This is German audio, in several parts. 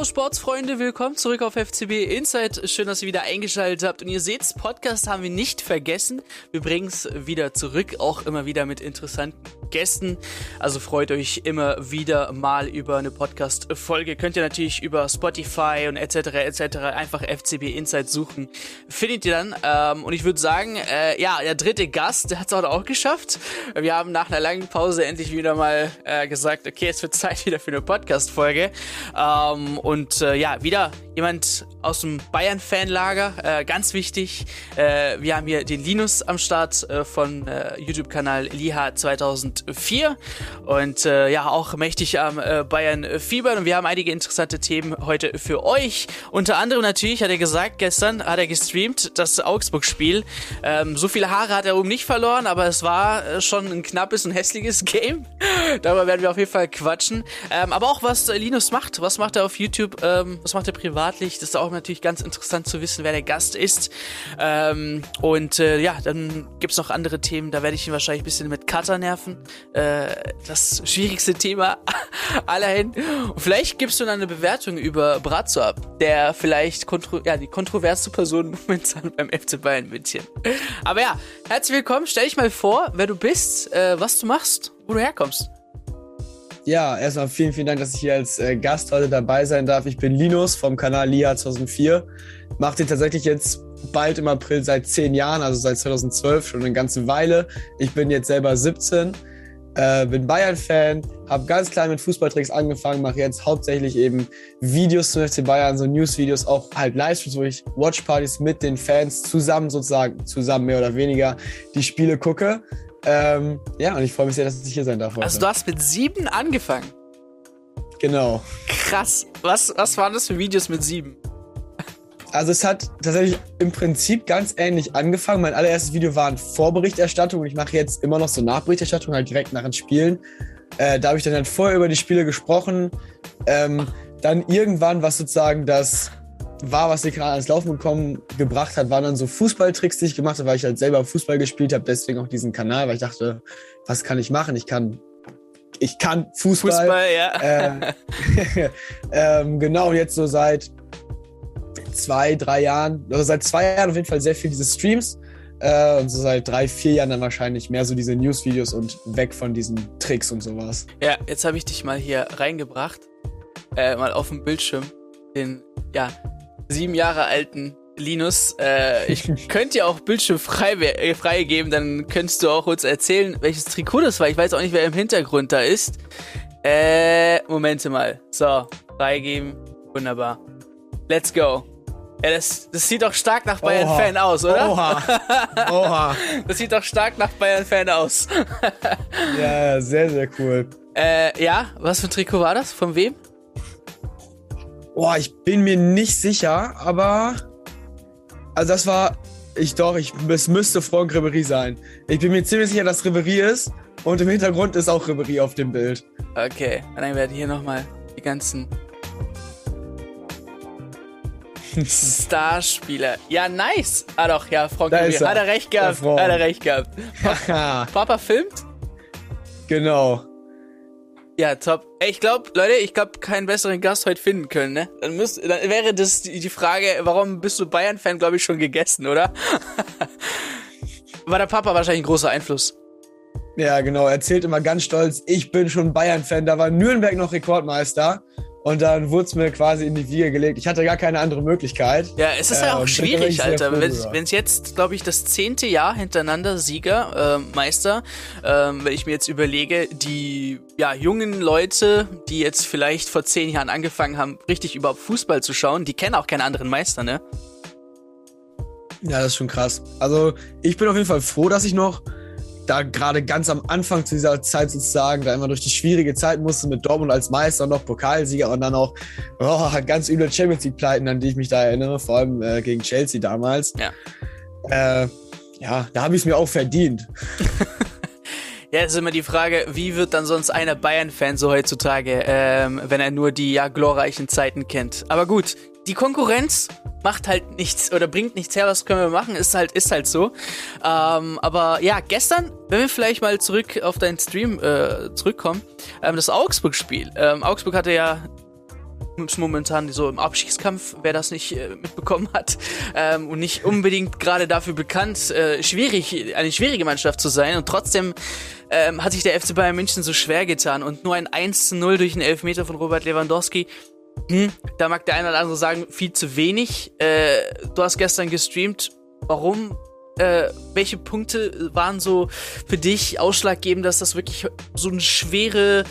Servus Sportsfreunde, willkommen zurück auf FCB Insight. Schön, dass ihr wieder eingeschaltet habt. Und ihr seht, Podcast haben wir nicht vergessen. Wir bringen es wieder zurück, auch immer wieder mit interessanten Gästen. Also freut euch immer wieder mal über eine Podcast-Folge. Könnt ihr natürlich über Spotify und etc. etc. einfach FCB Insight suchen. Findet ihr dann. Ähm, und ich würde sagen, äh, ja, der dritte Gast, der hat es auch geschafft. Wir haben nach einer langen Pause endlich wieder mal äh, gesagt, okay, es wird Zeit wieder für eine Podcast-Folge. Ähm, und äh, ja, wieder jemand aus dem Bayern-Fanlager, äh, ganz wichtig. Äh, wir haben hier den Linus am Start äh, von äh, YouTube-Kanal Liha 2004 und äh, ja, auch mächtig am äh, Bayern-Fiebern und wir haben einige interessante Themen heute für euch. Unter anderem natürlich, hat er gesagt, gestern hat er gestreamt, das Augsburg-Spiel. Ähm, so viele Haare hat er oben nicht verloren, aber es war äh, schon ein knappes und hässliches Game. Darüber werden wir auf jeden Fall quatschen. Ähm, aber auch was äh, Linus macht, was macht er auf YouTube, ähm, was macht er privatlich, das ist auch natürlich ganz interessant zu wissen, wer der Gast ist. Ähm, und äh, ja, dann gibt's noch andere Themen, da werde ich ihn wahrscheinlich ein bisschen mit Cutter nerven. Äh, das schwierigste Thema allerhin. Und vielleicht gibst du dann eine Bewertung über Brazzo ab, der vielleicht kontro ja, die kontroverse Person momentan beim FC Bayern München. Aber ja, herzlich willkommen, stell dich mal vor, wer du bist, äh, was du machst, wo du herkommst. Ja, erstmal vielen, vielen Dank, dass ich hier als äh, Gast heute dabei sein darf. Ich bin Linus vom Kanal LIA 2004. Mache den tatsächlich jetzt bald im April seit zehn Jahren, also seit 2012, schon eine ganze Weile. Ich bin jetzt selber 17, äh, bin Bayern-Fan, habe ganz klein mit Fußballtricks angefangen, mache jetzt hauptsächlich eben Videos zum FC Bayern, so News-Videos, auch halt Livestreams, wo ich Watchpartys mit den Fans zusammen sozusagen, zusammen mehr oder weniger, die Spiele gucke. Ähm, ja, und ich freue mich sehr, dass ich hier sein darf. Heute. Also du hast mit sieben angefangen. Genau. Krass. Was, was waren das für Videos mit sieben? Also es hat tatsächlich im Prinzip ganz ähnlich angefangen. Mein allererstes Video war eine Vorberichterstattung und ich mache jetzt immer noch so Nachberichterstattung, halt direkt nach den Spielen. Äh, da habe ich dann halt vorher über die Spiele gesprochen. Ähm, dann irgendwann, was sozusagen das war, was die gerade ans Laufen bekommen gebracht hat, waren dann so Fußballtricks, die ich gemacht habe, weil ich halt selber Fußball gespielt habe, deswegen auch diesen Kanal, weil ich dachte, was kann ich machen? Ich kann ich kann Fußball. Fußball, ja. Äh, ähm, genau, jetzt so seit zwei, drei Jahren, also seit zwei Jahren auf jeden Fall sehr viel diese Streams. Äh, und so seit drei, vier Jahren dann wahrscheinlich mehr so diese News-Videos und weg von diesen Tricks und sowas. Ja, jetzt habe ich dich mal hier reingebracht, äh, mal auf dem Bildschirm, den, ja, sieben Jahre alten Linus. Äh, ich könnte dir auch Bildschirm frei, äh, freigeben, dann könntest du auch uns erzählen, welches Trikot das war. Ich weiß auch nicht, wer im Hintergrund da ist. Äh, Momente mal. So, freigeben. Wunderbar. Let's go. Ja, das, das sieht doch stark nach Bayern-Fan aus, oder? Oha. Oha. das sieht doch stark nach Bayern-Fan aus. ja, sehr, sehr cool. Äh, ja, was für ein Trikot war das? Von wem? Boah, ich bin mir nicht sicher, aber. Also, das war. Ich doch, ich, es müsste Franck Ribery sein. Ich bin mir ziemlich sicher, dass Ribery ist. Und im Hintergrund ist auch Ribery auf dem Bild. Okay, und dann werden hier nochmal die ganzen Starspieler. Ja, nice. Ah doch, ja, Franck Da Ribery. er. Hat er recht gehabt. Hat er recht gehabt. Papa filmt? genau. Ja, top. Ich glaube, Leute, ich glaube, keinen besseren Gast heute finden können, ne? Dann, müsst, dann wäre das die, die Frage, warum bist du Bayern-Fan, glaube ich, schon gegessen, oder? War der Papa wahrscheinlich ein großer Einfluss. Ja, genau. Er erzählt immer ganz stolz, ich bin schon Bayern-Fan. Da war Nürnberg noch Rekordmeister. Und dann wurde es mir quasi in die Wiege gelegt. Ich hatte gar keine andere Möglichkeit. Ja, es ist Äh, ja auch und bin schwierig, wirklich sehr Alter. Wenn es jetzt, glaube ich, das zehnte Jahr hintereinander Sieger, ähm, Meister, ähm, wenn ich mir jetzt überlege, die ja, jungen Leute, die jetzt vielleicht vor zehn Jahren angefangen haben, richtig überhaupt Fußball zu schauen, die kennen auch keinen anderen Meister, ne? Ja, das ist schon krass. Also ich bin auf jeden Fall froh, dass ich noch da gerade ganz am Anfang zu dieser Zeit sozusagen da immer durch die schwierige Zeit musste mit Dortmund als Meister und noch Pokalsieger und dann auch oh, ganz üble Champions League Pleiten, an die ich mich da erinnere, vor allem äh, gegen Chelsea damals. Ja. Äh, ja, da habe ich es mir auch verdient. Ja, ist immer die Frage, wie wird dann sonst einer Bayern-Fan so heutzutage, ähm, wenn er nur die ja glorreichen Zeiten kennt. Aber gut, die Konkurrenz macht halt nichts oder bringt nichts her, was können wir machen, ist halt, ist halt so. Ähm, aber ja, gestern, wenn wir vielleicht mal zurück auf deinen Stream äh, zurückkommen, ähm, das Augsburg-Spiel. Ähm, Augsburg hatte ja momentan so im Abschiedskampf, wer das nicht äh, mitbekommen hat ähm, und nicht unbedingt gerade dafür bekannt, äh, schwierig, eine schwierige Mannschaft zu sein und trotzdem ähm, hat sich der FC Bayern München so schwer getan und nur ein 1 zu 0 durch einen Elfmeter von Robert Lewandowski hm, da mag der eine oder andere sagen, viel zu wenig. Äh, du hast gestern gestreamt. Warum? Äh, welche Punkte waren so für dich ausschlaggebend, dass das wirklich so eine schwere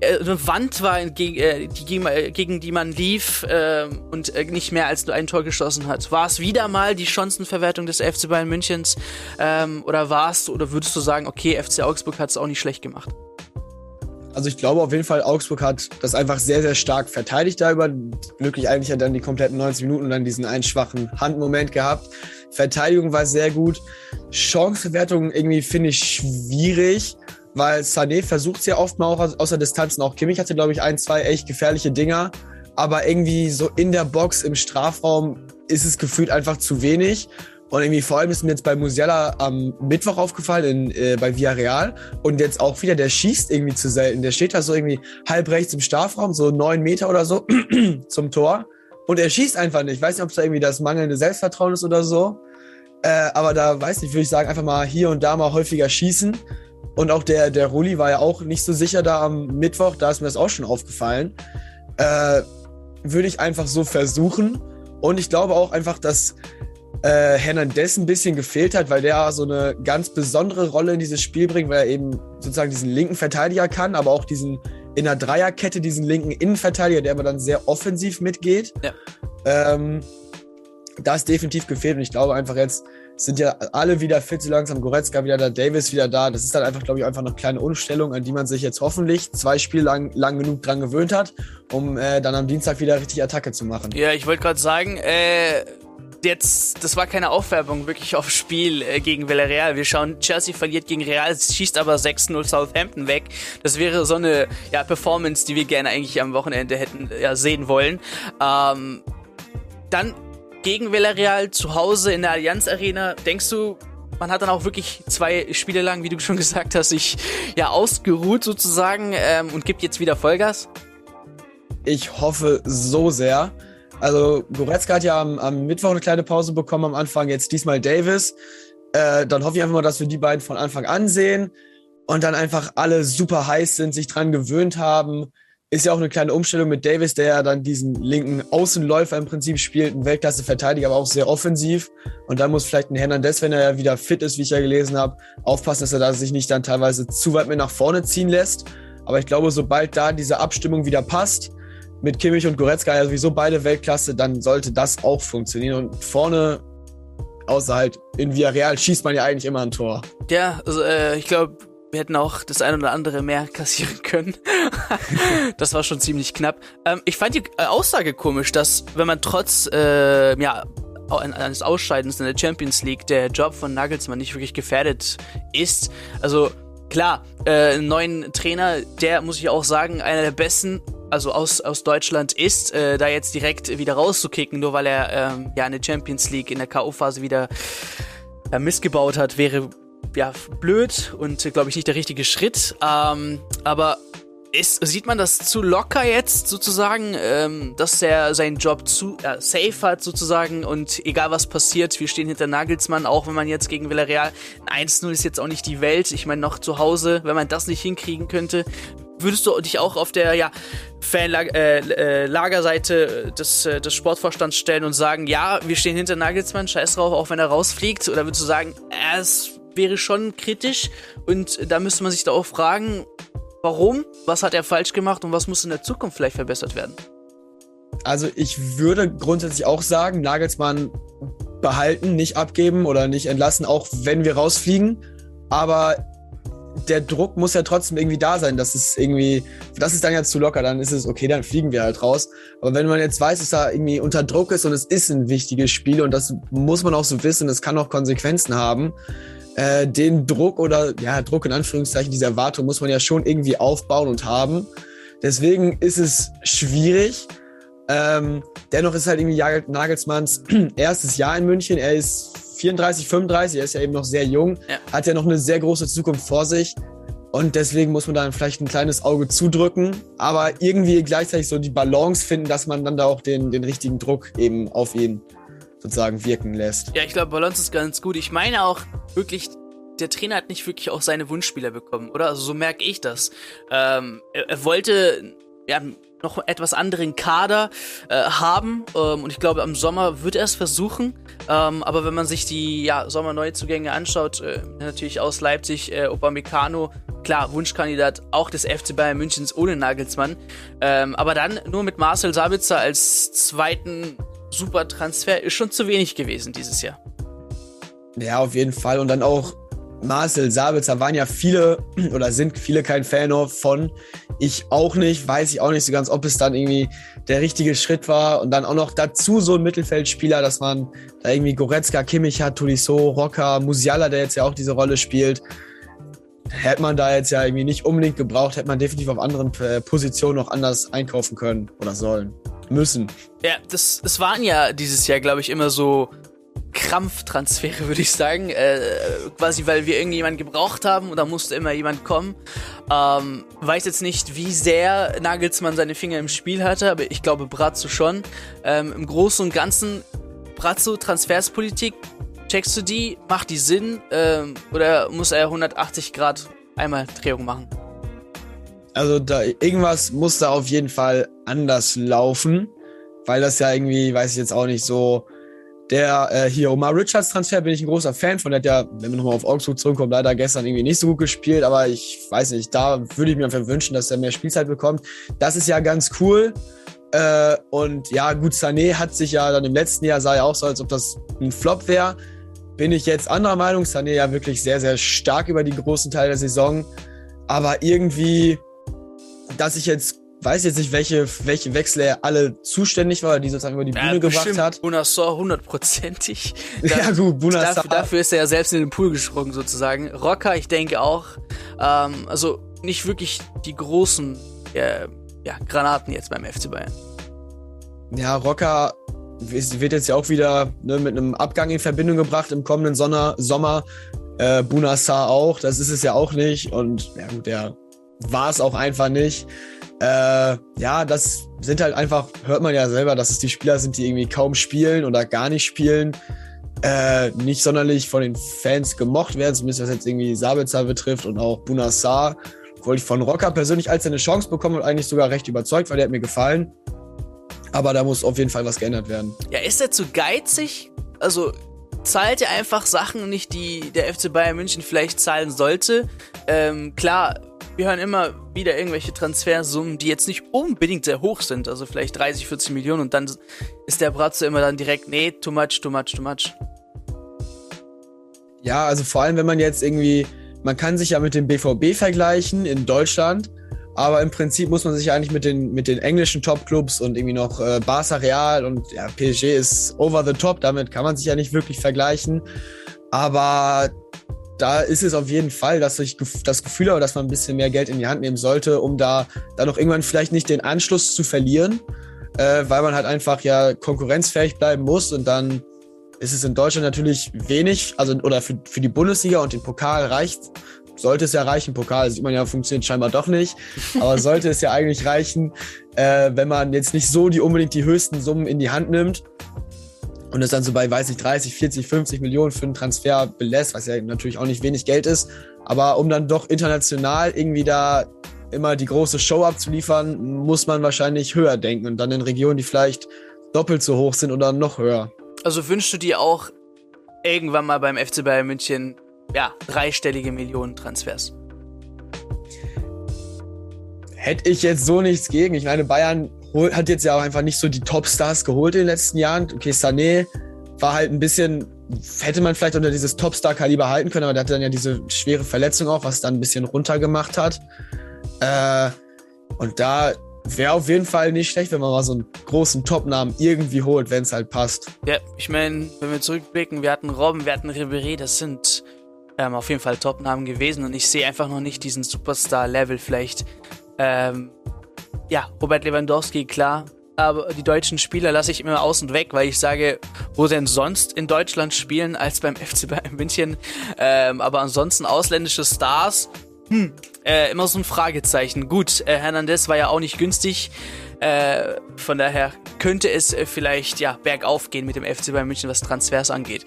äh, eine Wand war, gegen, äh, die, äh, gegen die man lief äh, und äh, nicht mehr als nur ein Tor geschossen hat? War es wieder mal die Chancenverwertung des FC Bayern Münchens ähm, oder war es oder würdest du sagen, okay, FC Augsburg hat es auch nicht schlecht gemacht? Also ich glaube auf jeden Fall, Augsburg hat das einfach sehr, sehr stark verteidigt da über. Glücklich eigentlich hat dann die kompletten 90 Minuten dann diesen einen schwachen Handmoment gehabt. Verteidigung war sehr gut. Chanceverwertung irgendwie finde ich schwierig, weil Sané versucht es ja oft mal auch aus der Distanz. auch Kimmich hatte, glaube ich, ein, zwei echt gefährliche Dinger. Aber irgendwie so in der Box im Strafraum ist es gefühlt einfach zu wenig. Und irgendwie vor allem ist mir jetzt bei Musiala am Mittwoch aufgefallen in, äh, bei Villarreal. Und jetzt auch wieder, der schießt irgendwie zu selten. Der steht da so irgendwie halb rechts im Strafraum, so neun Meter oder so zum Tor. Und er schießt einfach nicht. Ich weiß nicht, ob es da irgendwie das mangelnde Selbstvertrauen ist oder so. Äh, aber da weiß nicht, würde ich sagen, einfach mal hier und da mal häufiger schießen. Und auch der, der Rulli war ja auch nicht so sicher da am Mittwoch. Da ist mir das auch schon aufgefallen. Äh, würde ich einfach so versuchen. Und ich glaube auch einfach, dass äh, Hernandez ein bisschen gefehlt hat, weil der so eine ganz besondere Rolle in dieses Spiel bringt, weil er eben sozusagen diesen linken Verteidiger kann, aber auch diesen in der Dreierkette diesen linken Innenverteidiger, der aber dann sehr offensiv mitgeht. Ja. Ähm, da ist definitiv gefehlt und ich glaube einfach jetzt sind ja alle wieder fit, so langsam Goretzka wieder da, Davis wieder da. Das ist dann einfach, glaube ich, einfach eine kleine Umstellung, an die man sich jetzt hoffentlich zwei Spiele lang, lang genug dran gewöhnt hat, um äh, dann am Dienstag wieder richtig Attacke zu machen. Ja, ich wollte gerade sagen, äh, jetzt, das war keine Aufwerbung wirklich aufs Spiel äh, gegen Villarreal. Wir schauen, Chelsea verliert gegen Real, schießt aber 6-0 Southampton weg. Das wäre so eine ja, Performance, die wir gerne eigentlich am Wochenende hätten ja, sehen wollen. Ähm, dann gegen Villarreal zu Hause in der Allianz Arena. Denkst du, man hat dann auch wirklich zwei Spiele lang, wie du schon gesagt hast, sich ja ausgeruht sozusagen ähm, und gibt jetzt wieder Vollgas? Ich hoffe so sehr. Also Goretzka hat ja am, am, Mittwoch eine kleine Pause bekommen am Anfang, jetzt diesmal Davis. Äh, dann hoffe ich einfach mal, dass wir die beiden von Anfang an sehen und dann einfach alle super heiß sind, sich dran gewöhnt haben. Ist ja auch eine kleine Umstellung mit Davis, der ja dann diesen linken Außenläufer im Prinzip spielt, ein Weltklasse-Verteidiger, aber auch sehr offensiv. Und dann muss vielleicht ein Hernandez, wenn er ja wieder fit ist, wie ich ja gelesen habe, aufpassen, dass er da sich nicht dann teilweise zu weit mit nach vorne ziehen lässt. Aber ich glaube, sobald da diese Abstimmung wieder passt, mit Kimmich und Goretzka ja sowieso beide Weltklasse, dann sollte das auch funktionieren. Und vorne, außer halt in Villarreal, schießt man ja eigentlich immer ein Tor. Ja, also, äh, ich glaube, wir hätten auch das ein oder andere mehr kassieren können. das war schon ziemlich knapp. Ähm, ich fand die äh, Aussage komisch, dass wenn man trotz äh, ja, eines Ausscheidens in der Champions League der Job von Nagelsmann nicht wirklich gefährdet ist. Also klar, äh, neuen Trainer, der muss ich auch sagen, einer der besten also aus, aus Deutschland ist, äh, da jetzt direkt wieder rauszukicken, nur weil er ähm, ja eine Champions League in der K.O.-Phase wieder ja, missgebaut hat, wäre ja blöd und äh, glaube ich nicht der richtige Schritt. Ähm, aber ist, sieht man das zu locker jetzt sozusagen, ähm, dass er seinen Job zu äh, safe hat sozusagen und egal was passiert, wir stehen hinter Nagelsmann, auch wenn man jetzt gegen Villarreal ein 1-0 ist jetzt auch nicht die Welt. Ich meine noch zu Hause, wenn man das nicht hinkriegen könnte, würdest du dich auch auf der ja, Fan-Lagerseite äh, äh, des, äh, des Sportvorstands stellen und sagen, ja, wir stehen hinter Nagelsmann, scheiß drauf, auch wenn er rausfliegt? Oder würdest du sagen, äh, es wäre schon kritisch und da müsste man sich da auch fragen, warum, was hat er falsch gemacht und was muss in der Zukunft vielleicht verbessert werden? Also ich würde grundsätzlich auch sagen, Nagelsmann behalten, nicht abgeben oder nicht entlassen, auch wenn wir rausfliegen. Aber der Druck muss ja trotzdem irgendwie da sein. Das ist irgendwie, das ist dann ja zu locker, dann ist es okay, dann fliegen wir halt raus. Aber wenn man jetzt weiß, dass da irgendwie unter Druck ist und es ist ein wichtiges Spiel und das muss man auch so wissen, es kann auch Konsequenzen haben, äh, den Druck oder ja, Druck in Anführungszeichen, diese Erwartung muss man ja schon irgendwie aufbauen und haben. Deswegen ist es schwierig. Ähm, dennoch ist halt irgendwie Nagelsmanns erstes Jahr in München. Er ist 34, 35, er ist ja eben noch sehr jung, ja. hat ja noch eine sehr große Zukunft vor sich. Und deswegen muss man dann vielleicht ein kleines Auge zudrücken, aber irgendwie gleichzeitig so die Balance finden, dass man dann da auch den, den richtigen Druck eben auf ihn sozusagen wirken lässt. Ja, ich glaube, Balance ist ganz gut. Ich meine auch wirklich, der Trainer hat nicht wirklich auch seine Wunschspieler bekommen, oder? Also so merke ich das. Ähm, er, er, wollte ja noch etwas anderen Kader äh, haben ähm, und ich glaube, am Sommer wird er es versuchen. Ähm, aber wenn man sich die ja, Sommerneuzugänge anschaut, äh, natürlich aus Leipzig, äh, Upamecano, klar, Wunschkandidat auch des FC Bayern Münchens ohne Nagelsmann. Ähm, aber dann nur mit Marcel Sabitzer als zweiten Supertransfer ist schon zu wenig gewesen dieses Jahr. Ja, auf jeden Fall. Und dann auch Marcel Sabitzer waren ja viele oder sind viele kein Fan von. Ich auch nicht, weiß ich auch nicht so ganz, ob es dann irgendwie der richtige Schritt war. Und dann auch noch dazu so ein Mittelfeldspieler, dass man da irgendwie Goretzka, Kimmich hat, Tolisso, Rocker, Musiala, der jetzt ja auch diese Rolle spielt. Hätte man da jetzt ja irgendwie nicht unbedingt gebraucht, hätte man definitiv auf anderen äh, Positionen noch anders einkaufen können oder sollen. Müssen. Ja, das, das waren ja dieses Jahr, glaube ich, immer so Krampftransfere, würde ich sagen. Äh, quasi, weil wir irgendjemanden gebraucht haben und da musste immer jemand kommen. Ähm, weiß jetzt nicht, wie sehr Nagelsmann seine Finger im Spiel hatte, aber ich glaube Brazzo schon. Ähm, Im Großen und Ganzen, Brazzo, Transferspolitik, checkst du die? Macht die Sinn? Ähm, oder muss er 180 Grad einmal Drehung machen? Also da irgendwas muss da auf jeden Fall anders laufen, weil das ja irgendwie, weiß ich jetzt auch nicht so der äh, hier Omar Richards Transfer bin ich ein großer Fan von. Der hat ja, wenn wir nochmal auf Augsburg zurückkommen, leider gestern irgendwie nicht so gut gespielt, aber ich weiß nicht, da würde ich mir einfach wünschen, dass er mehr Spielzeit bekommt. Das ist ja ganz cool. Äh, und ja, gut, Sané hat sich ja dann im letzten Jahr sah ja auch so, als ob das ein Flop wäre. Bin ich jetzt anderer Meinung. Sané ja wirklich sehr, sehr stark über die großen Teile der Saison. Aber irgendwie, dass ich jetzt weiß jetzt nicht, welche, welche Wechsel er alle zuständig war, die sozusagen über die Bühne ja, gebracht hat. Bunassor hundertprozentig. ja gut, Bunassor. Dafür, dafür, ist er ja selbst in den Pool gesprungen sozusagen. Rocker, ich denke auch. Ähm, also nicht wirklich die großen äh, ja, Granaten jetzt beim FC Bayern. Ja, Rocker wird jetzt ja auch wieder ne, mit einem Abgang in Verbindung gebracht im kommenden Sonner, Sommer. Äh, Bunassar auch, das ist es ja auch nicht. Und ja gut, der war es auch einfach nicht. Äh, ja, das sind halt einfach, hört man ja selber, dass es die Spieler sind, die irgendwie kaum spielen oder gar nicht spielen. Äh, nicht sonderlich von den Fans gemocht werden, zumindest was jetzt irgendwie Sabitzer betrifft und auch Bunassar. Wollte ich von Rocker persönlich als eine Chance bekommen und eigentlich sogar recht überzeugt, weil der hat mir gefallen. Aber da muss auf jeden Fall was geändert werden. Ja, ist er zu geizig? Also zahlt er einfach Sachen nicht, die der FC Bayern München vielleicht zahlen sollte? Ähm, klar, wir hören immer wieder irgendwelche Transfersummen, die jetzt nicht unbedingt sehr hoch sind, also vielleicht 30, 40 Millionen und dann ist der Bratzo immer dann direkt, nee, too much, too much, too much. Ja, also vor allem, wenn man jetzt irgendwie, man kann sich ja mit dem BVB vergleichen in Deutschland, aber im Prinzip muss man sich eigentlich mit den, mit den englischen Top-Clubs und irgendwie noch äh, Barca Real und ja, PSG ist over the top, damit kann man sich ja nicht wirklich vergleichen. Aber da ist es auf jeden Fall, dass ich das Gefühl habe, dass man ein bisschen mehr Geld in die Hand nehmen sollte, um da dann auch irgendwann vielleicht nicht den Anschluss zu verlieren, äh, weil man halt einfach ja konkurrenzfähig bleiben muss und dann ist es in Deutschland natürlich wenig, also oder für, für die Bundesliga und den Pokal reicht, sollte es ja reichen, Pokal sieht man ja, funktioniert scheinbar doch nicht, aber sollte es ja eigentlich reichen, äh, wenn man jetzt nicht so die unbedingt die höchsten Summen in die Hand nimmt und es dann so bei, weiß ich, 30, 40, 50 Millionen für einen Transfer belässt, was ja natürlich auch nicht wenig Geld ist, aber um dann doch international irgendwie da immer die große Show abzuliefern, muss man wahrscheinlich höher denken und dann in Regionen, die vielleicht doppelt so hoch sind oder noch höher. Also wünschst du dir auch irgendwann mal beim FC Bayern München ja, dreistellige Millionen Transfers? Hätte ich jetzt so nichts gegen. Ich meine, Bayern hat jetzt ja auch einfach nicht so die Topstars geholt in den letzten Jahren. Okay, Sané war halt ein bisschen, hätte man vielleicht unter dieses Topstar-Kaliber halten können, aber der hatte dann ja diese schwere Verletzung auch, was dann ein bisschen runtergemacht hat. Äh, und da wäre auf jeden Fall nicht schlecht, wenn man mal so einen großen Top-Namen irgendwie holt, wenn es halt passt. Ja, ich meine, wenn wir zurückblicken, wir hatten Robben, wir hatten Ribéry, das sind ähm, auf jeden Fall Top-Namen gewesen und ich sehe einfach noch nicht diesen Superstar-Level vielleicht ähm, ja, Robert Lewandowski, klar. Aber die deutschen Spieler lasse ich immer außen weg, weil ich sage, wo denn sonst in Deutschland spielen als beim FC Bayern München. Ähm, aber ansonsten ausländische Stars hm, äh, immer so ein Fragezeichen. Gut, äh, Hernandez war ja auch nicht günstig. Äh, von daher könnte es äh, vielleicht ja bergauf gehen mit dem FC Bayern München, was Transfers angeht.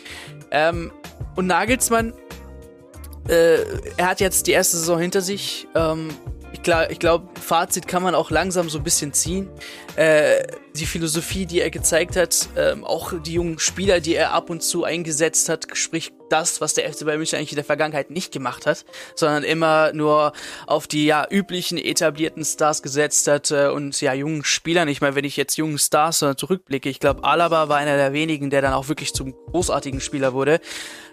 Ähm, und Nagelsmann, äh, er hat jetzt die erste Saison hinter sich. Ähm, ich glaube, ich glaub, Fazit kann man auch langsam so ein bisschen ziehen. Äh, die Philosophie, die er gezeigt hat, ähm, auch die jungen Spieler, die er ab und zu eingesetzt hat, sprich das, was der FC Bayern München eigentlich in der Vergangenheit nicht gemacht hat, sondern immer nur auf die ja üblichen etablierten Stars gesetzt hat äh, und ja jungen Spielern. Ich meine, wenn ich jetzt jungen Stars äh, zurückblicke, ich glaube, Alaba war einer der wenigen, der dann auch wirklich zum großartigen Spieler wurde.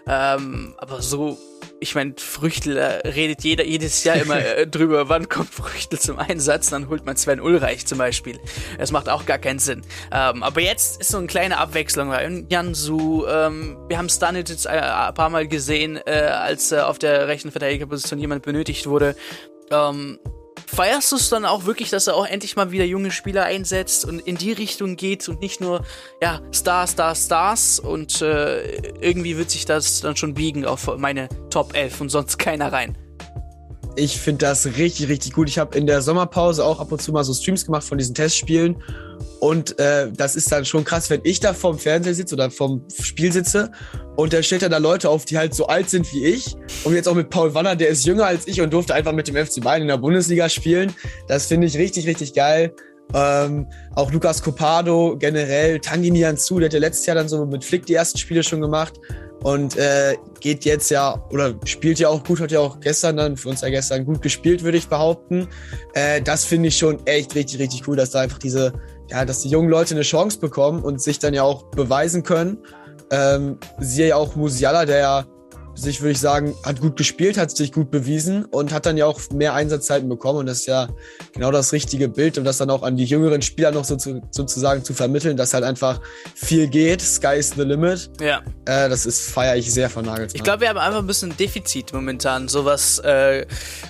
Ähm, aber so ich meine, Früchtel äh, redet jeder jedes Jahr immer äh, drüber, wann kommt Früchtel zum Einsatz, dann holt man Sven Ulreich zum Beispiel. Das macht auch gar keinen Sinn. Ähm, aber jetzt ist so eine kleine Abwechslung. Jansu, ähm, wir haben Stanit jetzt äh, ein paar Mal gesehen, äh, als äh, auf der rechten Verteidigerposition jemand benötigt wurde. Ähm, feierst du es dann auch wirklich, dass er auch endlich mal wieder junge Spieler einsetzt und in die Richtung geht und nicht nur, ja, Stars, Stars, Stars und äh, irgendwie wird sich das dann schon biegen auf meine Top 11 und sonst keiner rein. Ich finde das richtig, richtig gut. Ich habe in der Sommerpause auch ab und zu mal so Streams gemacht von diesen Testspielen. Und äh, das ist dann schon krass, wenn ich da vorm Fernseher sitze oder vorm Spiel sitze und da stellt er da Leute auf, die halt so alt sind wie ich. Und jetzt auch mit Paul Wanner, der ist jünger als ich und durfte einfach mit dem FC Bayern in der Bundesliga spielen. Das finde ich richtig, richtig geil. Ähm, auch Lukas Copado generell, Tangi Nianzu, der hat ja letztes Jahr dann so mit Flick die ersten Spiele schon gemacht und äh, geht jetzt ja oder spielt ja auch gut, hat ja auch gestern dann für uns ja gestern gut gespielt, würde ich behaupten. Äh, das finde ich schon echt richtig, richtig cool, dass da einfach diese, ja, dass die jungen Leute eine Chance bekommen und sich dann ja auch beweisen können. Ähm, siehe ja auch Musiala, der ja sich, würde ich sagen, hat gut gespielt, hat sich gut bewiesen und hat dann ja auch mehr Einsatzzeiten bekommen. Und das ist ja genau das richtige Bild, um das dann auch an die jüngeren Spieler noch so zu, sozusagen zu vermitteln, dass halt einfach viel geht. Sky is the limit. Ja. Äh, das ist, feiere ich sehr von Nagelsmann. Ich glaube, wir haben einfach ein bisschen Defizit momentan, so was äh,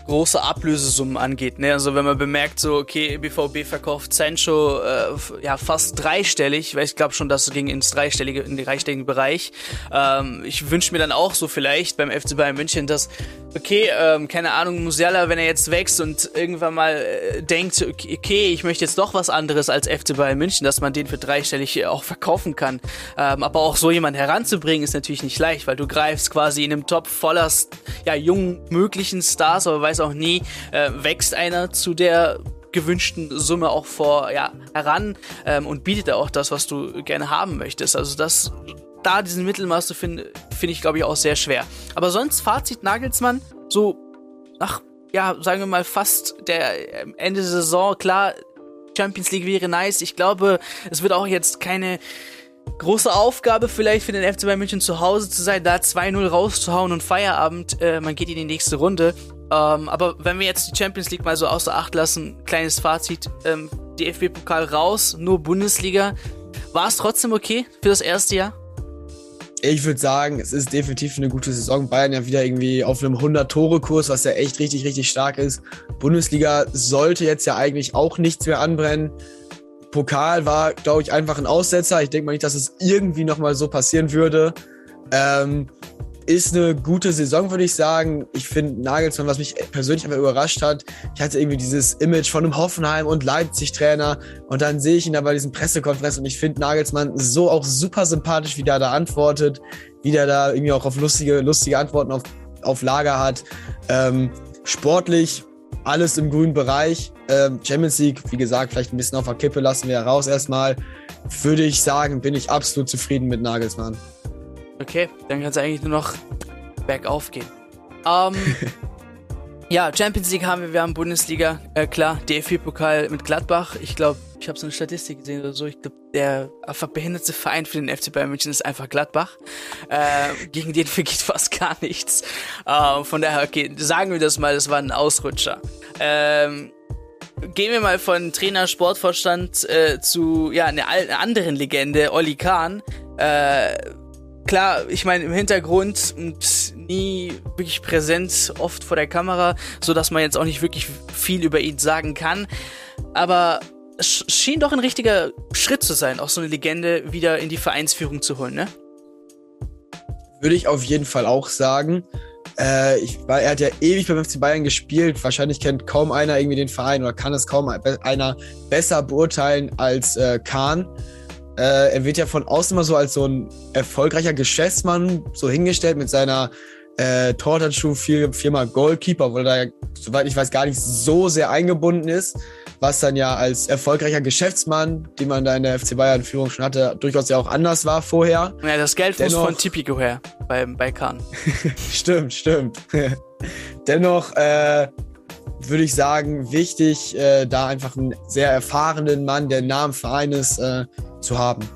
große Ablösesummen angeht. Ne? Also wenn man bemerkt, so, okay, BVB verkauft Sancho äh, ja fast dreistellig, weil ich glaube schon, dass es ging ins dreistellige, in den dreistelligen Bereich. Ähm, ich wünsche mir dann auch so vielleicht vielleicht beim FC Bayern München, dass, okay, ähm, keine Ahnung, Musiala, wenn er jetzt wächst und irgendwann mal äh, denkt, okay, ich möchte jetzt doch was anderes als FC Bayern München, dass man den für dreistellig äh, auch verkaufen kann. Ähm, aber auch so jemanden heranzubringen ist natürlich nicht leicht, weil du greifst quasi in einem Top voller, ja, jungen möglichen Stars, aber weiß auch nie, äh, wächst einer zu der gewünschten Summe auch vor ja heran ähm, und bietet auch das, was du gerne haben möchtest. Also das da diesen Mittelmaß zu finden, finde ich, glaube ich, auch sehr schwer. Aber sonst, Fazit Nagelsmann, so nach, ja, sagen wir mal, fast der ähm, Ende der Saison, klar, Champions League wäre nice. Ich glaube, es wird auch jetzt keine große Aufgabe vielleicht für den FC Bayern München zu Hause zu sein, da 2-0 rauszuhauen und Feierabend, äh, man geht in die nächste Runde. Ähm, aber wenn wir jetzt die Champions League mal so außer Acht lassen, kleines Fazit, ähm, DFB-Pokal raus, nur Bundesliga. War es trotzdem okay für das erste Jahr? Ich würde sagen, es ist definitiv eine gute Saison. Bayern ja wieder irgendwie auf einem 100-Tore-Kurs, was ja echt richtig, richtig stark ist. Bundesliga sollte jetzt ja eigentlich auch nichts mehr anbrennen. Pokal war, glaube ich, einfach ein Aussetzer. Ich denke mal nicht, dass es irgendwie nochmal so passieren würde. Ähm, ist eine gute Saison, würde ich sagen. Ich finde Nagelsmann, was mich persönlich einfach überrascht hat, ich hatte irgendwie dieses Image von einem Hoffenheim- und Leipzig-Trainer und dann sehe ich ihn da bei diesen Pressekonferenzen und ich finde Nagelsmann so auch super sympathisch, wie der da antwortet, wie der da irgendwie auch auf lustige, lustige Antworten auf, auf Lager hat. Ähm, sportlich alles im grünen Bereich. Ähm, Champions League, wie gesagt, vielleicht ein bisschen auf der Kippe lassen wir raus erstmal. Würde ich sagen, bin ich absolut zufrieden mit Nagelsmann. Okay, dann kann es eigentlich nur noch bergauf gehen. Ähm, ja, Champions League haben wir, wir haben Bundesliga, äh, klar, DFB-Pokal mit Gladbach. Ich glaube, ich habe so eine Statistik gesehen oder so. Ich glaube, der einfach behinderte Verein für den FC Bayern München ist einfach Gladbach. Äh, gegen den vergeht fast gar nichts. Äh, von daher, okay, sagen wir das mal, das war ein Ausrutscher. Ähm, gehen wir mal von Trainer, Sportvorstand äh, zu ja einer anderen Legende, Olli Kahn. Äh, klar, ich meine, im Hintergrund und nie wirklich präsent, oft vor der Kamera, so dass man jetzt auch nicht wirklich viel über ihn sagen kann. Aber es schien doch ein richtiger Schritt zu sein, auch so eine Legende wieder in die Vereinsführung zu holen, ne? Würde ich auf jeden Fall auch sagen. Äh, ich, er hat ja ewig beim FC Bayern gespielt. Wahrscheinlich kennt kaum einer irgendwie den Verein oder kann es kaum einer besser beurteilen als äh, Kahn. Äh, er wird ja von außen immer so als so ein erfolgreicher Geschäftsmann so hingestellt mit seiner äh, Tortanschuh-Firma Goalkeeper, wo er da, soweit ich weiß, gar nicht so sehr eingebunden ist, was dann ja als erfolgreicher Geschäftsmann, den man da in der FC Bayern-Führung schon hatte, durchaus ja auch anders war vorher. Ja, das Geld Dennoch, muss von Tipico her bei, bei Kahn. stimmt, stimmt. Dennoch äh, würde ich sagen, wichtig, äh, da einfach einen sehr erfahrenen Mann, der am Verein ist, äh, zu haben.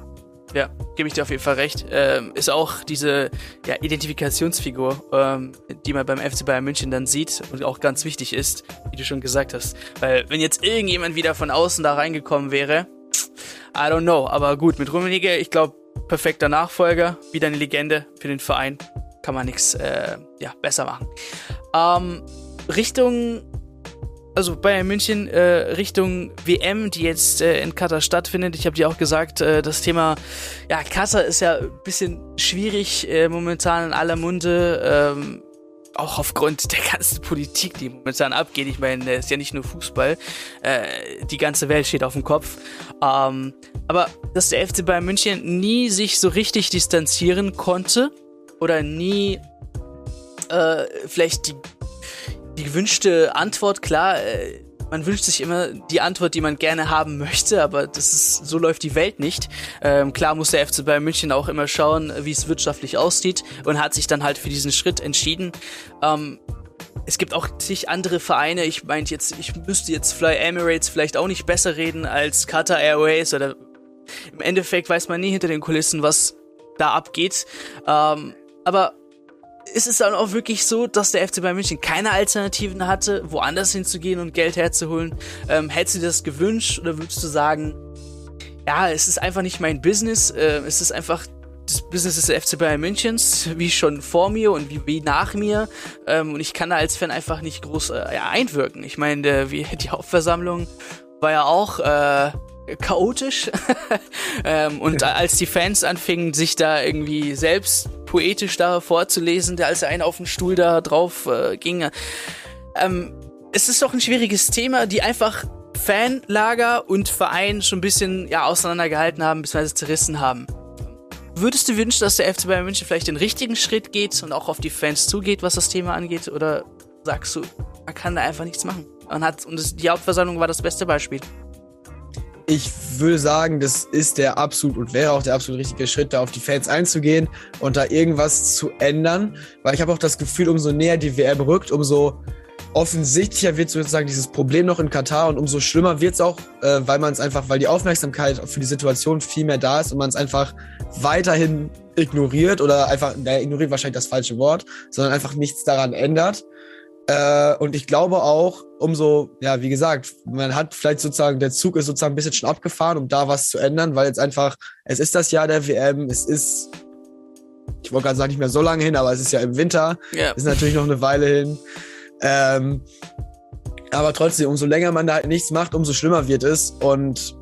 Ja, gebe ich dir auf jeden Fall recht. Ähm, ist auch diese ja, Identifikationsfigur, ähm, die man beim FC Bayern München dann sieht und auch ganz wichtig ist, wie du schon gesagt hast. Weil wenn jetzt irgendjemand wieder von außen da reingekommen wäre, I don't know. Aber gut, mit Rummenigge, ich glaube, perfekter Nachfolger, wieder eine Legende für den Verein. Kann man nichts äh, ja, besser machen. Ähm, Richtung also Bayern München äh, Richtung WM, die jetzt äh, in Katar stattfindet. Ich habe dir auch gesagt, äh, das Thema, ja, Katar ist ja ein bisschen schwierig äh, momentan in aller Munde. Ähm, auch aufgrund der ganzen Politik, die momentan abgeht. Ich meine, es ist ja nicht nur Fußball. Äh, die ganze Welt steht auf dem Kopf. Ähm, aber dass der FC Bayern München nie sich so richtig distanzieren konnte oder nie äh, vielleicht die die gewünschte Antwort, klar, äh, man wünscht sich immer die Antwort, die man gerne haben möchte, aber das ist, so läuft die Welt nicht. Ähm, klar muss der FC Bayern München auch immer schauen, wie es wirtschaftlich aussieht und hat sich dann halt für diesen Schritt entschieden. Ähm, es gibt auch zig andere Vereine. Ich meinte jetzt, ich müsste jetzt Fly Emirates vielleicht auch nicht besser reden als Qatar Airways oder im Endeffekt weiß man nie hinter den Kulissen, was da abgeht. Ähm, aber ist es dann auch wirklich so, dass der FC Bayern München keine Alternativen hatte, woanders hinzugehen und Geld herzuholen? Ähm, hättest du dir das gewünscht oder würdest du sagen, ja, es ist einfach nicht mein Business, äh, es ist einfach das Business des FC Bayern Münchens, wie schon vor mir und wie, wie nach mir. Ähm, und ich kann da als Fan einfach nicht groß äh, einwirken. Ich meine, die Hauptversammlung war ja auch äh, chaotisch. ähm, und als die Fans anfingen, sich da irgendwie selbst poetisch da vorzulesen, der als einer auf den Stuhl da drauf äh, ging. Ähm, es ist doch ein schwieriges Thema, die einfach Fanlager und Verein schon ein bisschen ja, auseinandergehalten haben, bzw. zerrissen haben. Würdest du wünschen, dass der FC Bayern München vielleicht den richtigen Schritt geht und auch auf die Fans zugeht, was das Thema angeht? Oder sagst du, man kann da einfach nichts machen? Man hat, und die Hauptversammlung war das beste Beispiel ich würde sagen, das ist der absolut und wäre auch der absolut richtige Schritt, da auf die Fans einzugehen und da irgendwas zu ändern. Weil ich habe auch das Gefühl, umso näher die WM rückt, umso offensichtlicher wird sozusagen dieses Problem noch in Katar und umso schlimmer wird es auch, äh, weil man es einfach, weil die Aufmerksamkeit für die Situation viel mehr da ist und man es einfach weiterhin ignoriert oder einfach, naja, ignoriert wahrscheinlich das falsche Wort, sondern einfach nichts daran ändert. Äh, und ich glaube auch, umso, ja, wie gesagt, man hat vielleicht sozusagen, der Zug ist sozusagen ein bisschen schon abgefahren, um da was zu ändern, weil jetzt einfach, es ist das Jahr der WM, es ist, ich wollte gerade sagen, nicht mehr so lange hin, aber es ist ja im Winter, yeah. ist natürlich noch eine Weile hin. Ähm, aber trotzdem, umso länger man da halt nichts macht, umso schlimmer wird es. Und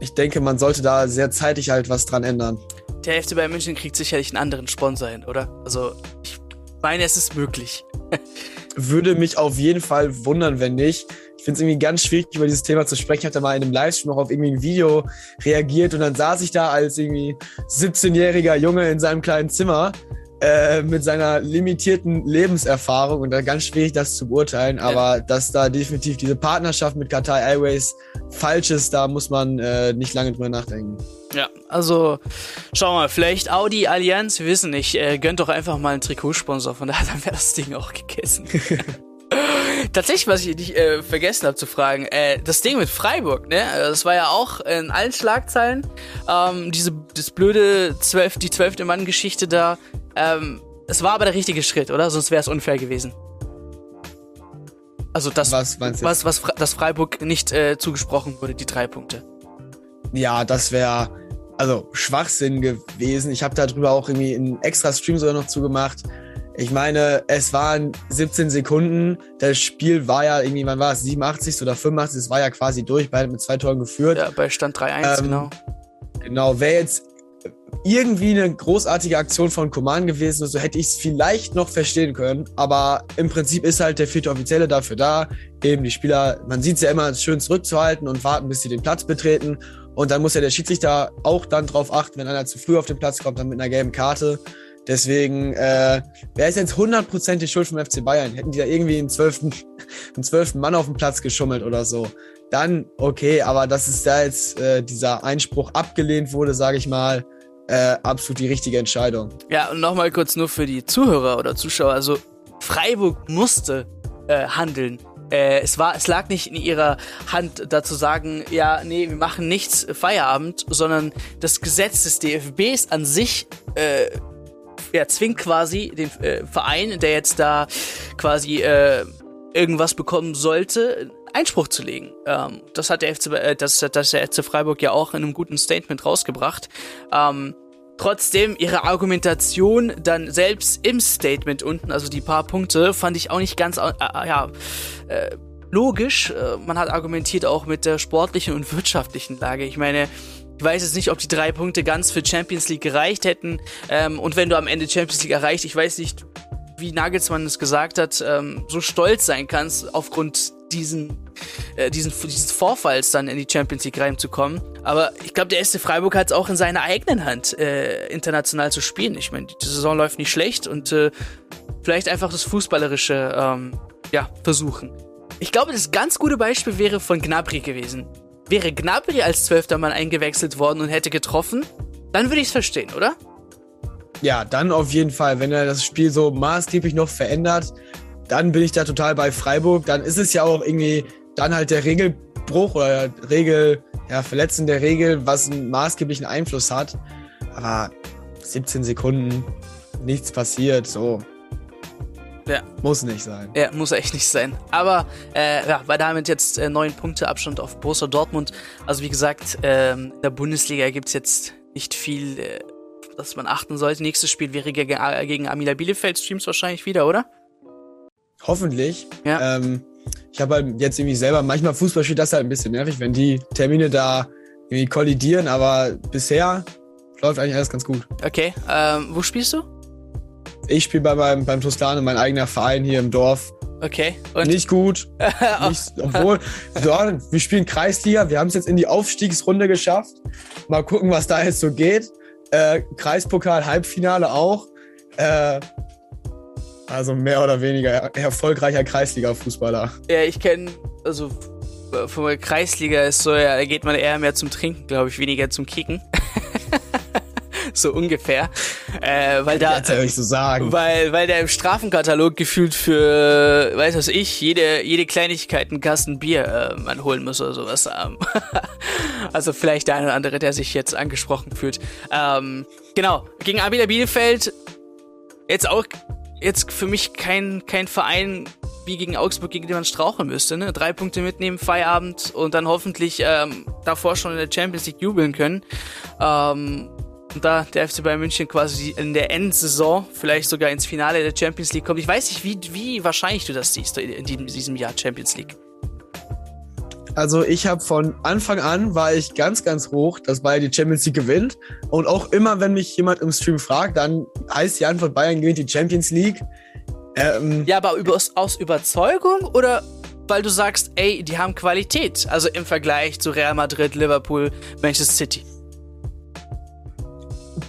ich denke, man sollte da sehr zeitig halt was dran ändern. Der FC Bayern München kriegt sicherlich einen anderen Sponsor hin, oder? Also, ich meine, es ist möglich. würde mich auf jeden Fall wundern, wenn nicht. Ich finde es irgendwie ganz schwierig, über dieses Thema zu sprechen. Ich habe da mal in einem Livestream auch auf irgendwie ein Video reagiert und dann saß ich da als irgendwie 17-jähriger Junge in seinem kleinen Zimmer äh, mit seiner limitierten Lebenserfahrung und da ganz schwierig, das zu beurteilen. Aber ja. dass da definitiv diese Partnerschaft mit Qatar Airways falsch ist, da muss man äh, nicht lange drüber nachdenken. Ja, also schau mal, vielleicht Audi Allianz, wir wissen nicht, äh, gönnt doch einfach mal einen Trikotsponsor, von daher dann wäre das Ding auch gegessen. Tatsächlich, was ich nicht äh, vergessen habe zu fragen, äh, das Ding mit Freiburg, ne? Das war ja auch in allen Schlagzeilen. Ähm, diese das blöde zwölf, die zwölfte Mann-Geschichte da. Ähm, es war aber der richtige Schritt, oder? Sonst wäre es unfair gewesen. Also das, was, was, was, dass Freiburg nicht äh, zugesprochen wurde, die drei Punkte. Ja, das wäre also Schwachsinn gewesen. Ich habe darüber auch irgendwie einen extra Stream sogar noch zugemacht. Ich meine, es waren 17 Sekunden. Das Spiel war ja irgendwie, wann war es? 87 oder 85? Es war ja quasi durch, beide mit zwei Toren geführt. Ja, bei Stand 3-1, ähm, genau. Genau, wäre jetzt irgendwie eine großartige Aktion von Command gewesen, so hätte ich es vielleicht noch verstehen können. Aber im Prinzip ist halt der vierte Offizielle dafür da, eben die Spieler, man sieht es ja immer, schön zurückzuhalten und warten, bis sie den Platz betreten. Und dann muss ja der Schiedsrichter auch dann drauf achten, wenn einer zu früh auf den Platz kommt, dann mit einer gelben Karte. Deswegen, äh, wer ist jetzt hundertprozentig schuld vom FC Bayern? Hätten die da irgendwie einen zwölften, einen zwölften Mann auf den Platz geschummelt oder so? Dann okay, aber dass es da jetzt äh, dieser Einspruch abgelehnt wurde, sage ich mal, äh, absolut die richtige Entscheidung. Ja, und nochmal kurz nur für die Zuhörer oder Zuschauer. Also Freiburg musste äh, handeln. Äh, es, war, es lag nicht in ihrer Hand, da zu sagen, ja, nee, wir machen nichts, Feierabend, sondern das Gesetz des DFBs an sich äh, ja, zwingt quasi den äh, Verein, der jetzt da quasi äh, irgendwas bekommen sollte, Einspruch zu legen. Ähm, das hat der FC, äh, das, das der FC Freiburg ja auch in einem guten Statement rausgebracht. Ähm, Trotzdem, ihre Argumentation dann selbst im Statement unten, also die paar Punkte, fand ich auch nicht ganz, äh, äh ja, äh, logisch. Äh, man hat argumentiert auch mit der sportlichen und wirtschaftlichen Lage. Ich meine, ich weiß jetzt nicht, ob die drei Punkte ganz für Champions League gereicht hätten. Ähm, und wenn du am Ende Champions League erreicht, ich weiß nicht, wie Nagelsmann es gesagt hat, ähm, so stolz sein kannst aufgrund diesen, äh, diesen, dieses Vorfalls dann in die Champions League reinzukommen. Aber ich glaube, der SC Freiburg hat es auch in seiner eigenen Hand, äh, international zu spielen. Ich meine, die Saison läuft nicht schlecht und äh, vielleicht einfach das Fußballerische ähm, ja, versuchen. Ich glaube, das ganz gute Beispiel wäre von Gnabry gewesen. Wäre Gnabry als zwölfter Mann eingewechselt worden und hätte getroffen, dann würde ich es verstehen, oder? Ja, dann auf jeden Fall. Wenn er das Spiel so maßgeblich noch verändert, dann bin ich da total bei Freiburg. Dann ist es ja auch irgendwie dann halt der Regelbruch oder Regel, ja, Verletzen der Regel, was einen maßgeblichen Einfluss hat. Aber 17 Sekunden, nichts passiert, so. Ja. Muss nicht sein. Ja, muss echt nicht sein. Aber äh, ja, weil damit jetzt äh, neun Punkte Abstand auf Borussia Dortmund. Also wie gesagt, äh, in der Bundesliga gibt es jetzt nicht viel, äh, dass man achten sollte. Nächstes Spiel wäre gegen, äh, gegen Amila Bielefeld. Streams wahrscheinlich wieder, oder? Hoffentlich. Ja. Ähm, ich habe halt jetzt irgendwie selber, manchmal Fußball spielt das halt ein bisschen nervig, wenn die Termine da irgendwie kollidieren, aber bisher läuft eigentlich alles ganz gut. Okay, ähm, wo spielst du? Ich spiele bei meinem, beim Toskane, mein eigener Verein hier im Dorf. Okay. Und? Nicht gut. Nicht, obwohl, ja, wir spielen Kreisliga, wir haben es jetzt in die Aufstiegsrunde geschafft. Mal gucken, was da jetzt so geht. Äh, Kreispokal, Halbfinale auch. Äh, also mehr oder weniger erfolgreicher Kreisliga-Fußballer. Ja, ich kenne, also von der Kreisliga ist so, ja, da geht man eher mehr zum Trinken, glaube ich, weniger zum Kicken. so ungefähr. Äh, weil da, so sagen. Weil, weil der im Strafenkatalog gefühlt für, weiß was ich, jede, jede Kleinigkeit einen Kasten Bier äh, man holen muss oder sowas. Ähm, also vielleicht der eine oder andere, der sich jetzt angesprochen fühlt. Ähm, genau, gegen Abila Bielefeld jetzt auch jetzt für mich kein, kein Verein wie gegen Augsburg, gegen den man straucheln müsste. Ne? Drei Punkte mitnehmen, Feierabend und dann hoffentlich ähm, davor schon in der Champions League jubeln können. Ähm, und da der FC Bayern München quasi in der Endsaison vielleicht sogar ins Finale der Champions League kommt. Ich weiß nicht, wie, wie wahrscheinlich du das siehst in diesem Jahr Champions League. Also ich habe von Anfang an war ich ganz, ganz hoch, dass Bayern die Champions League gewinnt. Und auch immer, wenn mich jemand im Stream fragt, dann heißt die Antwort, Bayern gewinnt die Champions League. Ähm, ja, aber über, aus Überzeugung oder weil du sagst, ey, die haben Qualität? Also im Vergleich zu Real Madrid, Liverpool, Manchester City.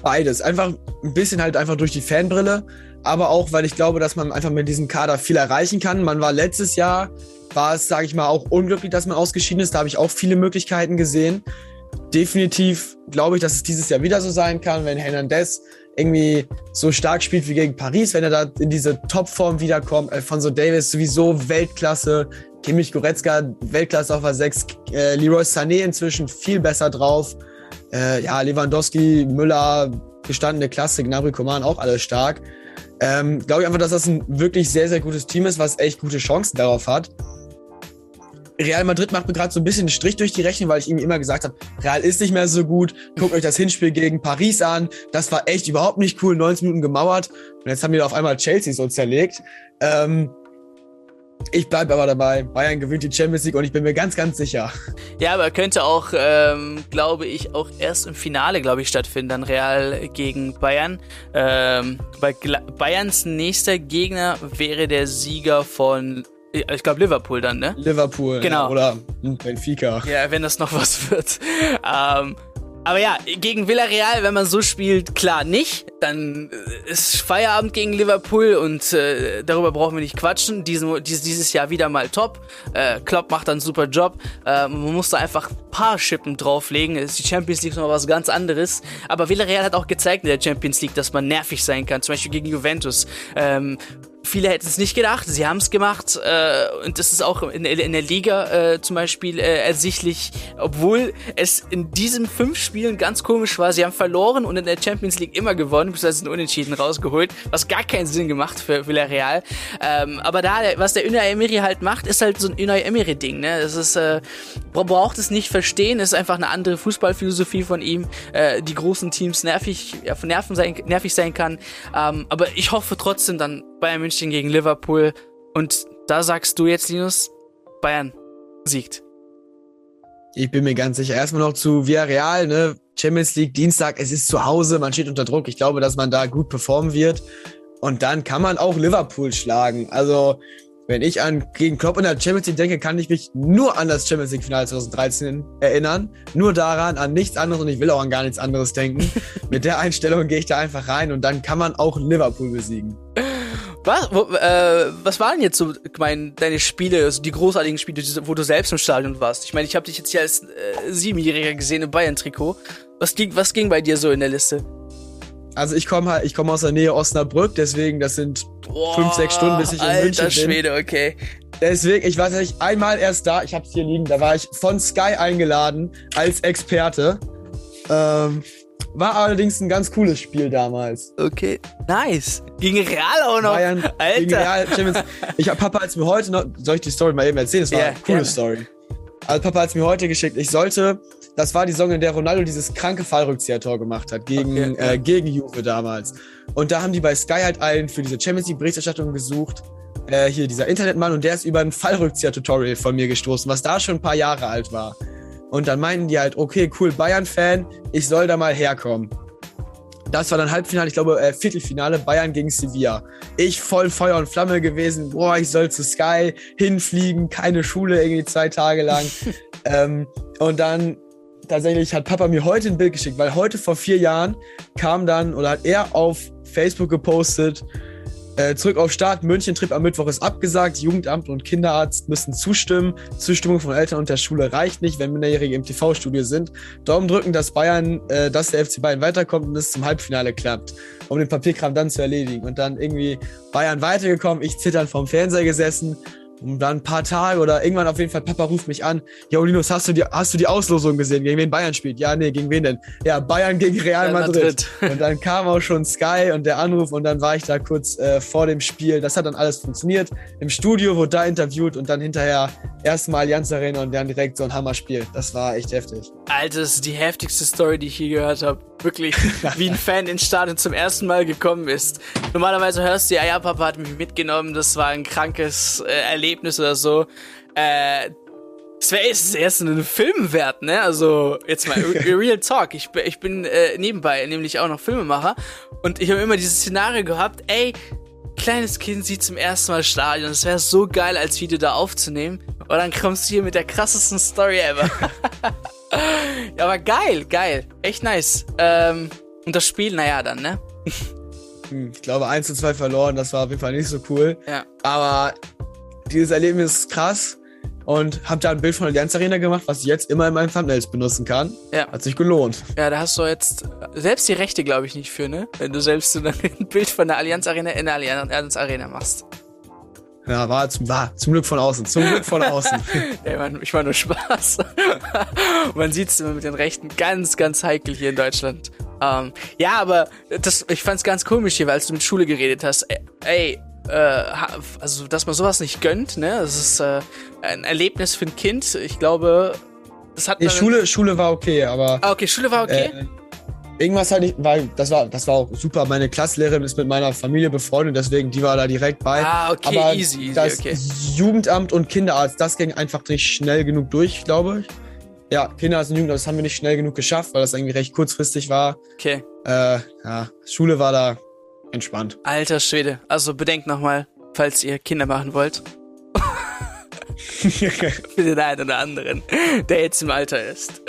Beides. Einfach ein bisschen halt einfach durch die Fanbrille. Aber auch, weil ich glaube, dass man einfach mit diesem Kader viel erreichen kann. Man war letztes Jahr war es, sage ich mal, auch unglücklich, dass man ausgeschieden ist. Da habe ich auch viele Möglichkeiten gesehen. Definitiv glaube ich, dass es dieses Jahr wieder so sein kann, wenn Hernandez irgendwie so stark spielt wie gegen Paris, wenn er da in diese Topform wiederkommt. Alfonso Davis sowieso Weltklasse, Kimmich Goretzka Weltklasse auf der 6, äh, Leroy Sané inzwischen viel besser drauf. Äh, ja, Lewandowski, Müller, gestandene Klasse, Gnabry Coman auch alle stark. Ähm, glaube ich einfach, dass das ein wirklich sehr, sehr gutes Team ist, was echt gute Chancen darauf hat. Real Madrid macht mir gerade so ein bisschen einen Strich durch die Rechnung, weil ich ihm immer gesagt habe, Real ist nicht mehr so gut. Guckt euch das Hinspiel gegen Paris an. Das war echt überhaupt nicht cool. 90 Minuten gemauert. Und jetzt haben wir auf einmal Chelsea so zerlegt. Ähm, Ich bleibe aber dabei. Bayern gewinnt die Champions League und ich bin mir ganz, ganz sicher. Ja, aber könnte auch, ähm, glaube ich, auch erst im Finale, glaube ich, stattfinden, dann Real gegen Bayern. Ähm, weil Bayerns nächster Gegner wäre der Sieger von ich glaube Liverpool dann, ne? Liverpool, genau. Ja, oder Benfica. Ja, wenn das noch was wird. Ähm, aber ja, gegen Villarreal, wenn man so spielt, klar nicht. Dann äh, ist Feierabend gegen Liverpool und äh, darüber brauchen wir nicht quatschen. Diesen, dieses, dieses Jahr wieder mal top. Äh, Klopp macht einen super Job. Äh, man muss da einfach ein paar Schippen drauflegen. Ist die Champions League noch was ganz anderes. Aber Villarreal hat auch gezeigt in der Champions League, dass man nervig sein kann. Zum Beispiel gegen Juventus. Ähm, Viele hätten es nicht gedacht, sie haben es gemacht äh, und das ist auch in, in der Liga äh, zum Beispiel äh, ersichtlich, obwohl es in diesen fünf Spielen ganz komisch war. Sie haben verloren und in der Champions League immer gewonnen, beziehungsweise einen Unentschieden rausgeholt, was gar keinen Sinn gemacht für Villarreal. Ähm, aber da, was der Unai Emery halt macht, ist halt so ein Unai Emery Ding. Ne, das ist äh, braucht es nicht verstehen, ist einfach eine andere Fußballphilosophie von ihm, äh, die großen Teams nervig, ja, nerven sein, nervig sein kann. Ähm, aber ich hoffe trotzdem dann Bayern München gegen Liverpool. Und da sagst du jetzt, Linus, Bayern siegt. Ich bin mir ganz sicher. Erstmal noch zu Villarreal, ne? Champions League Dienstag, es ist zu Hause, man steht unter Druck. Ich glaube, dass man da gut performen wird. Und dann kann man auch Liverpool schlagen. Also, wenn ich an gegen Klopp in der Champions League denke, kann ich mich nur an das Champions League Finale 2013 erinnern. Nur daran, an nichts anderes und ich will auch an gar nichts anderes denken. Mit der Einstellung gehe ich da einfach rein und dann kann man auch Liverpool besiegen. Was, wo, äh, was waren jetzt so mein, deine Spiele, also die großartigen Spiele, wo du selbst im Stadion warst? Ich meine, ich habe dich jetzt hier als äh, Siebenjähriger gesehen im Bayern-Trikot. Was ging, was ging bei dir so in der Liste? Also ich komme halt, ich komme aus der Nähe Osnabrück, deswegen das sind Boah, fünf, sechs Stunden, bis ich in München bin. Schwede, okay. Deswegen, ich war tatsächlich einmal erst da, ich hab's hier liegen, da war ich von Sky eingeladen als Experte. Ähm, war allerdings ein ganz cooles Spiel damals. Okay, nice. Gegen Real auch noch. Bayern, Alter. Gegen Real, Champions. Ich hab Papa als mir heute noch, soll ich die Story mal eben erzählen? Das war yeah, eine coole gerne. Story. Also Papa hat es mir heute geschickt. Ich sollte, das war die Saison, in der Ronaldo dieses kranke Fallrückzieher-Tor gemacht hat gegen, okay, äh, gegen Juve damals. Und da haben die bei Sky halt allen für diese Champions League Berichterstattung gesucht. Äh, hier dieser Internetmann und der ist über ein Fallrückzieher-Tutorial von mir gestoßen, was da schon ein paar Jahre alt war. Und dann meinten die halt, okay, cool, Bayern-Fan, ich soll da mal herkommen. Das war dann Halbfinale, ich glaube äh, Viertelfinale, Bayern gegen Sevilla. Ich voll Feuer und Flamme gewesen, boah, ich soll zu Sky hinfliegen, keine Schule irgendwie zwei Tage lang. ähm, und dann tatsächlich hat Papa mir heute ein Bild geschickt, weil heute vor vier Jahren kam dann oder hat er auf Facebook gepostet, äh, zurück auf Start. München-Trip am Mittwoch ist abgesagt. Jugendamt und Kinderarzt müssen zustimmen. Zustimmung von Eltern und der Schule reicht nicht, wenn Minderjährige im TV-Studio sind. Daumen drücken, dass Bayern, äh, dass der FC Bayern weiterkommt und es zum Halbfinale klappt, um den Papierkram dann zu erledigen. Und dann irgendwie Bayern weitergekommen, ich zitternd vorm Fernseher gesessen und dann ein paar Tage oder irgendwann auf jeden Fall, Papa ruft mich an. Ja, Linus, hast du die, hast du die Auslosung gesehen, gegen wen Bayern spielt? Ja, nee, gegen wen denn? Ja, Bayern gegen Real Madrid. Madrid. Und dann kam auch schon Sky und der Anruf und dann war ich da kurz äh, vor dem Spiel. Das hat dann alles funktioniert. Im Studio wurde da interviewt und dann hinterher erstmal Allianz Arena und dann direkt so ein Hammerspiel. Das war echt heftig. Alter, das ist die heftigste Story, die ich je gehört habe. Wirklich, wie ein Fan ins Stadion zum ersten Mal gekommen ist. Normalerweise hörst du, ja, ja, Papa hat mich mitgenommen, das war ein krankes äh, Erlebnis oder so. Äh, es wäre erst einen Film wert, ne? Also, jetzt mal Real Talk. Ich, ich bin äh, nebenbei nämlich auch noch Filmemacher und ich habe immer dieses Szenario gehabt, ey, kleines Kind sieht zum ersten Mal Stadion. Es wäre so geil, als Video da aufzunehmen. Und dann kommst du hier mit der krassesten Story ever. ja, aber geil, geil. Echt nice. Ähm, und das Spiel, naja, dann, ne? Hm, ich glaube, 1 zu 2 verloren, das war auf jeden Fall nicht so cool. Ja. Aber dieses Erlebnis ist krass und habe da ein Bild von der Allianz Arena gemacht, was ich jetzt immer in meinen Thumbnails benutzen kann. Ja. Hat sich gelohnt. Ja, da hast du jetzt selbst die Rechte, glaube ich, nicht für, ne? Wenn du selbst so ein Bild von der Allianz Arena in der Allianz Arena machst. Ja, war zum, war zum Glück von außen. Zum Glück von außen. Ey, Mann, ich war nur Spaß. Man sieht es immer mit den Rechten ganz, ganz heikel hier in Deutschland. Ähm, ja, aber das, ich fand's ganz komisch hier, weil du mit Schule geredet hast. Ey, äh, also dass man sowas nicht gönnt, ne? Das ist äh, ein Erlebnis für ein Kind. Ich glaube, das hat. Nee, Schule, Schule war okay, aber. Ah, okay, Schule war okay. Äh, irgendwas halt nicht, weil das war, das war auch super. Meine Klasslehrerin ist mit meiner Familie befreundet, deswegen die war da direkt bei. Ah, okay, Aber easy, easy, das okay. Jugendamt und Kinderarzt, das ging einfach nicht schnell genug durch, glaube ich. Ja, Kinderarzt und Jugendamt, das haben wir nicht schnell genug geschafft, weil das irgendwie recht kurzfristig war. Okay. Äh, ja, Schule war da entspannt. Alter Schwede. Also bedenkt nochmal, falls ihr Kinder machen wollt. Für den einen oder anderen, der jetzt im Alter ist.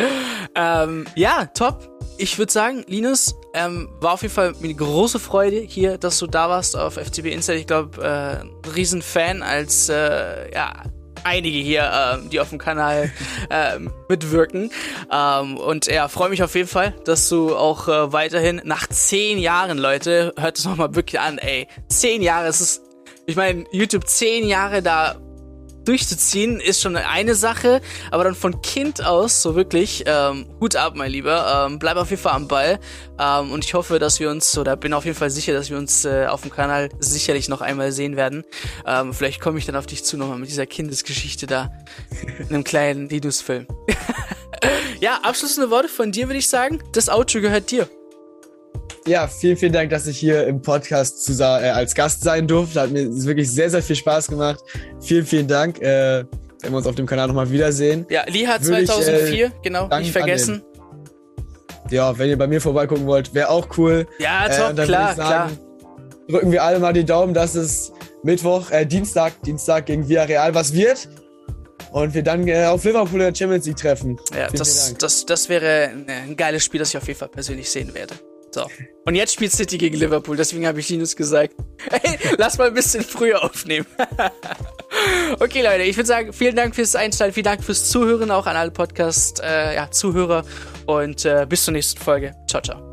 Ähm, ja, top. Ich würde sagen, Linus, ähm, war auf jeden Fall eine große Freude hier, dass du da warst auf FCB Insight. Ich glaube, äh, ein Riesenfan als, äh, ja, einige hier, ähm, die auf dem Kanal ähm, mitwirken. Ähm, und ja, freue mich auf jeden Fall, dass du auch äh, weiterhin nach zehn Jahren, Leute, hört es nochmal wirklich an, ey. Zehn Jahre, es ist, ich meine, YouTube zehn Jahre da durchzuziehen, ist schon eine Sache, aber dann von Kind aus, so wirklich, ähm, Hut ab, mein Lieber, ähm, bleib auf jeden Fall am Ball ähm, und ich hoffe, dass wir uns, oder bin auf jeden Fall sicher, dass wir uns äh, auf dem Kanal sicherlich noch einmal sehen werden. Ähm, vielleicht komme ich dann auf dich zu nochmal mit dieser Kindesgeschichte da, in einem kleinen Linus-Film. ja, abschließende Worte von dir, würde ich sagen. Das Outro gehört dir. Ja, vielen, vielen Dank, dass ich hier im Podcast zu, äh, als Gast sein durfte. Hat mir wirklich sehr, sehr viel Spaß gemacht. Vielen, vielen Dank. Äh, wenn wir uns auf dem Kanal nochmal wiedersehen. Ja, Liha 2004, ich, äh, genau, nicht vergessen. Ja, wenn ihr bei mir vorbeigucken wollt, wäre auch cool. Ja, top, äh, klar, sagen, klar. Drücken wir alle mal die Daumen, dass es Mittwoch, äh, Dienstag, Dienstag gegen Villarreal was wird. Und wir dann äh, auf Liverpool in der Champions League treffen. Ja, das, das, das wäre ein geiles Spiel, das ich auf jeden Fall persönlich sehen werde. So. Und jetzt spielt City gegen Liverpool, deswegen habe ich Linus gesagt. Hey, lass mal ein bisschen früher aufnehmen. okay, Leute, ich würde sagen, vielen Dank fürs Einstellen, vielen Dank fürs Zuhören, auch an alle Podcast-Zuhörer. Äh, ja, und äh, bis zur nächsten Folge. Ciao, ciao.